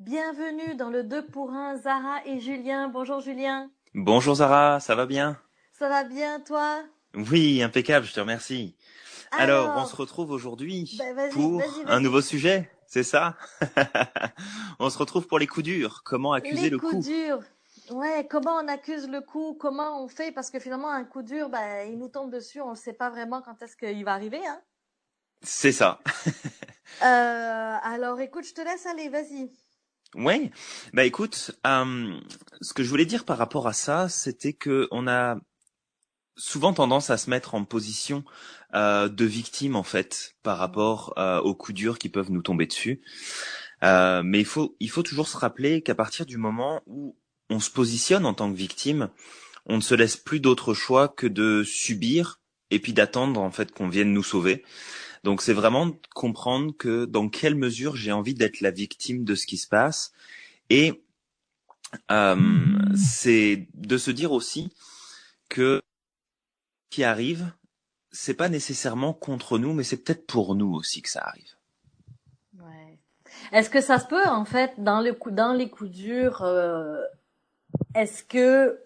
Bienvenue dans le 2 pour 1, Zara et Julien. Bonjour Julien. Bonjour Zara, ça va bien? Ça va bien toi? Oui, impeccable, je te remercie. Alors, on se retrouve aujourd'hui bah, pour un nouveau sujet, c'est ça? On se retrouve pour les coups durs. Comment accuser le coup? Les coups durs. Ouais, comment on accuse le coup? Comment on fait? Parce que finalement, un coup dur, bah, il nous tombe dessus. On ne sait pas vraiment quand est-ce qu'il va arriver. Hein c'est ça. euh, alors, écoute, je te laisse aller. Vas-y. Ouais, bah écoute, euh, ce que je voulais dire par rapport à ça, c'était que on a souvent tendance à se mettre en position euh, de victime en fait par rapport euh, aux coups durs qui peuvent nous tomber dessus. Mais il faut il faut toujours se rappeler qu'à partir du moment où on se positionne en tant que victime, on ne se laisse plus d'autre choix que de subir et puis d'attendre en fait qu'on vienne nous sauver. Donc c'est vraiment comprendre que dans quelle mesure j'ai envie d'être la victime de ce qui se passe et euh, c'est de se dire aussi que ce qui arrive, c'est pas nécessairement contre nous, mais c'est peut-être pour nous aussi que ça arrive. Ouais. Est-ce que ça se peut en fait dans le coup, dans les coups durs, euh, est-ce que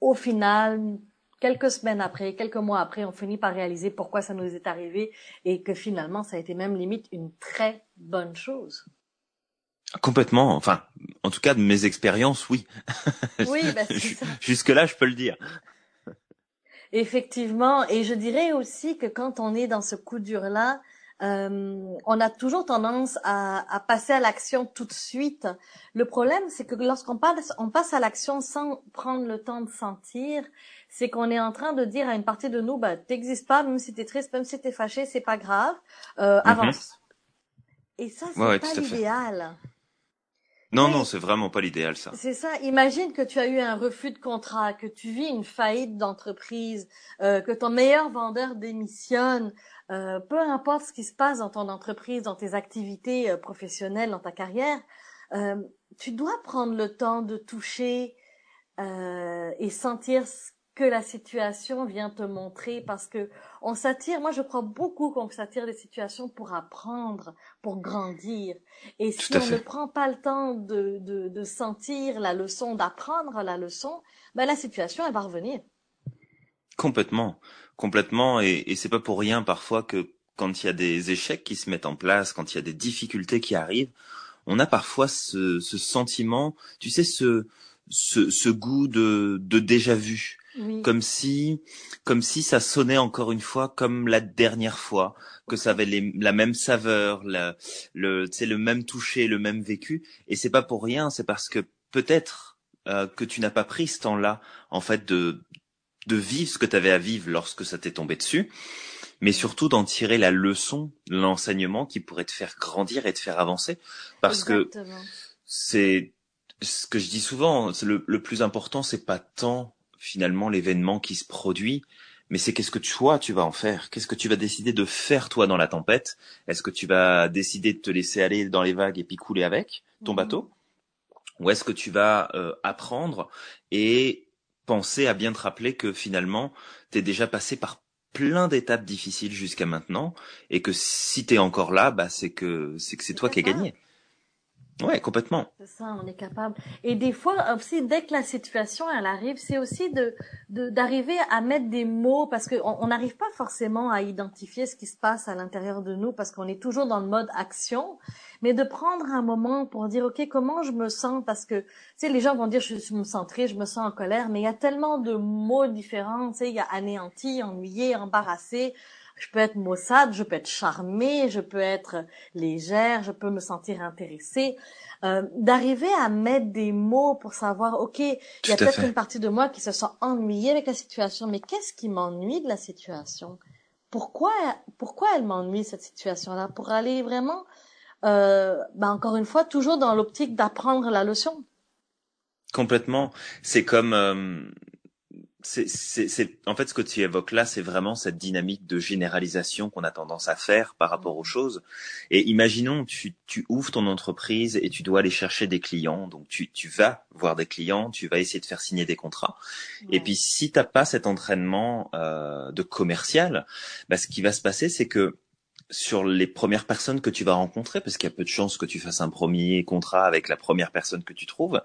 au final quelques semaines après, quelques mois après, on finit par réaliser pourquoi ça nous est arrivé et que finalement, ça a été même limite une très bonne chose. Complètement. Enfin, en tout cas, de mes expériences, oui. Oui, bah, Jusque-là, je peux le dire. Effectivement. Et je dirais aussi que quand on est dans ce coup dur-là, euh, on a toujours tendance à, à passer à l'action tout de suite. Le problème, c'est que lorsqu'on passe, on passe à l'action sans prendre le temps de sentir, c'est qu'on est en train de dire à une partie de nous, bah, t'existes pas, même si t'es triste, même si t'es fâché, c'est pas grave, euh, mhm. avance. Et ça, c'est pas l'idéal. Non, non, c'est vraiment pas l'idéal, ça. C'est ça. Imagine que tu as eu un refus de contrat, que tu vis une faillite d'entreprise, euh, que ton meilleur vendeur démissionne, euh, peu importe ce qui se passe dans ton entreprise, dans tes activités euh, professionnelles, dans ta carrière, tu dois prendre le temps de toucher et sentir ce que la situation vient te montrer parce que on s'attire, moi je crois beaucoup qu'on s'attire des situations pour apprendre, pour grandir. Et si on ne prend pas le temps de, de, de sentir la leçon, d'apprendre la leçon, ben la situation elle va revenir. Complètement, complètement, et, et c'est pas pour rien parfois que quand il y a des échecs qui se mettent en place, quand il y a des difficultés qui arrivent, on a parfois ce, ce sentiment, tu sais, ce, ce, ce goût de, de déjà vu, comme si, comme si ça sonnait encore une fois comme la dernière fois, que ça avait la même saveur, la, le, le même toucher, le même vécu. Et c'est pas pour rien, c'est parce que peut-être euh, que tu n'as pas pris ce temps-là, en fait, de de vivre ce que tu avais à vivre lorsque ça t'est tombé dessus, mais surtout d'en tirer la leçon, l'enseignement qui pourrait te faire grandir et te faire avancer, parce que c'est ce que je dis souvent, le, le plus important, c'est pas tant finalement l'événement qui se produit, mais c'est qu'est-ce que toi tu vas en faire? Qu'est-ce que tu vas décider de faire toi dans la tempête? Est-ce que tu vas décider de te laisser aller dans les vagues et puis couler avec ton mhm. bateau? Ou est-ce que tu vas euh, apprendre et penser à bien te rappeler que finalement tu es déjà passé par plein d'étapes difficiles jusqu'à maintenant et que si tu es encore là, bah c'est que c'est que c'est toi qui as gagné. Ouais, complètement. C'est ça, on est capable. Et des fois aussi, dès que la situation elle arrive, c'est aussi de d'arriver à mettre des mots parce que on n'arrive pas forcément à identifier ce qui se passe à l'intérieur de nous parce qu'on est toujours dans le mode action, mais de prendre un moment pour dire ok comment je me sens? Parce que tu sais les gens vont dire je, me sens triste, je me sens en colère, mais il y a tellement de mots différents. Tu sais, il y a anéanti, ennuyé, embarrassé je peux être maussade, je peux être charmée, je peux être légère, je peux me sentir intéressée. Euh, d'arriver à mettre des mots pour savoir, ok, il y a peut-être une partie de moi qui se sent ennuyée avec la situation, mais qu'est-ce qui m'ennuie de la situation? Pourquoi, pourquoi elle m'ennuie cette situation-là? Pour aller vraiment, euh, ben encore une fois, toujours dans l'optique d'apprendre la leçon. Complètement. C'est comme euh, c'est, c'est, en fait ce que tu évoques là, c'est vraiment cette dynamique de généralisation qu'on a tendance à faire par rapport aux choses. Et imaginons, tu, tu ouvres ton entreprise et tu dois aller chercher des clients. Donc tu, tu vas voir des clients, tu vas essayer de faire signer des contrats. Et puis si t'as pas cet entraînement euh, de commercial, bah, ce qui va se passer, c'est que sur les premières personnes que tu vas rencontrer, parce qu'il y a peu de chances que tu fasses un premier contrat avec la première personne que tu trouves.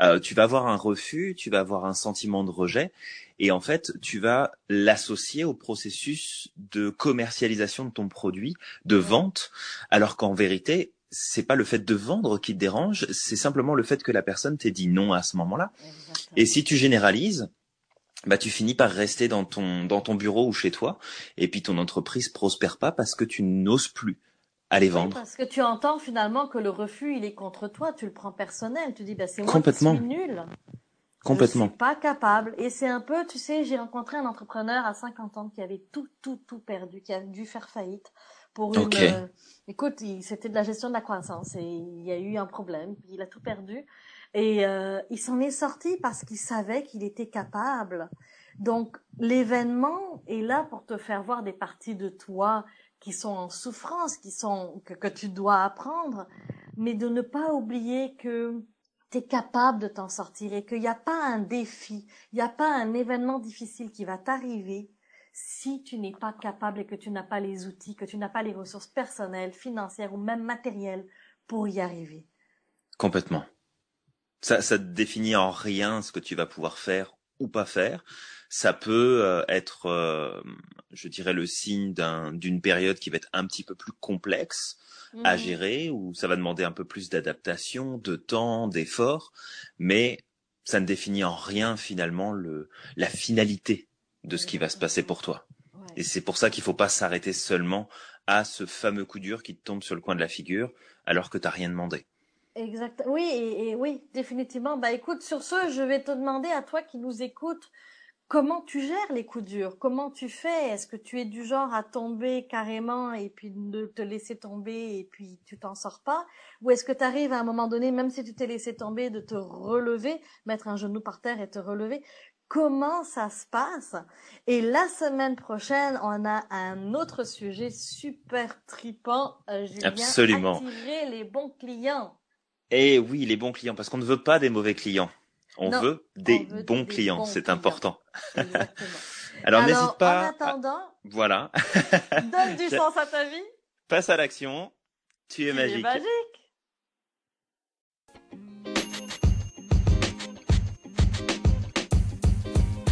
Euh, tu vas avoir un refus, tu vas avoir un sentiment de rejet, et en fait, tu vas l'associer au processus de commercialisation de ton produit, de vente, alors qu'en vérité, c'est pas le fait de vendre qui te dérange, c'est simplement le fait que la personne t'ait dit non à ce moment-là. Et si tu généralises, bah tu finis par rester dans ton dans ton bureau ou chez toi et puis ton entreprise prospère pas parce que tu n'oses plus aller vendre. parce que tu entends finalement que le refus il est contre toi, tu le prends personnel, tu dis bah c'est moi qui suis nul. Complètement. Je suis pas capable et c'est un peu tu sais, j'ai rencontré un entrepreneur à 50 ans qui avait tout tout tout perdu, qui a dû faire faillite pour une euh, écoute, c'était de la gestion de la croissance et il y a eu un problème, il a tout perdu et euh, il s'en est sorti parce qu'il savait qu'il était capable. Donc l'événement est là pour te faire voir des parties de toi qui sont en souffrance, qui sont que, que tu dois apprendre, mais de ne pas oublier que tu es capable de t'en sortir et qu'il n'y a pas un défi, il n'y a pas un événement difficile qui va t'arriver si tu n'es pas capable et que tu n'as pas les outils, que tu n'as pas les ressources personnelles, financières ou même matérielles pour y arriver. Complètement. Ça, ça te définit en rien ce que tu vas pouvoir faire ou pas faire. Ça peut euh, être, euh, je dirais, le signe d'une période qui va être un petit peu plus complexe à mmh. gérer, où ça va demander un peu plus d'adaptation, de temps, d'effort, mais ça ne définit en rien finalement le, la finalité de ce qui va se passer pour toi. Et c'est pour ça qu'il faut pas s'arrêter seulement à ce fameux coup dur qui te tombe sur le coin de la figure alors que tu t'as rien demandé. Exact. Oui, et, oui, définitivement. Bah écoute, sur ce, je vais te demander à toi qui nous écoutes, comment tu gères les coups durs? Comment tu fais? Est-ce que tu es du genre à tomber carrément et puis de te laisser tomber et puis tu t'en sors pas? Ou est-ce que tu arrives à un moment donné, même si tu t'es laissé tomber, de te relever, mettre un genou par terre et te relever? Comment ça se passe? Et la semaine prochaine, on a un autre sujet super tripant, euh, Julien, Absolument. attirer les bons clients. Et eh oui, les bons clients, parce qu'on ne veut pas des mauvais clients. On veut des bons clients, c'est important. Alors, n'hésite pas. En attendant, voilà. donne du sens à ta vie. Passe à l'action. Tu es magique. Es magique.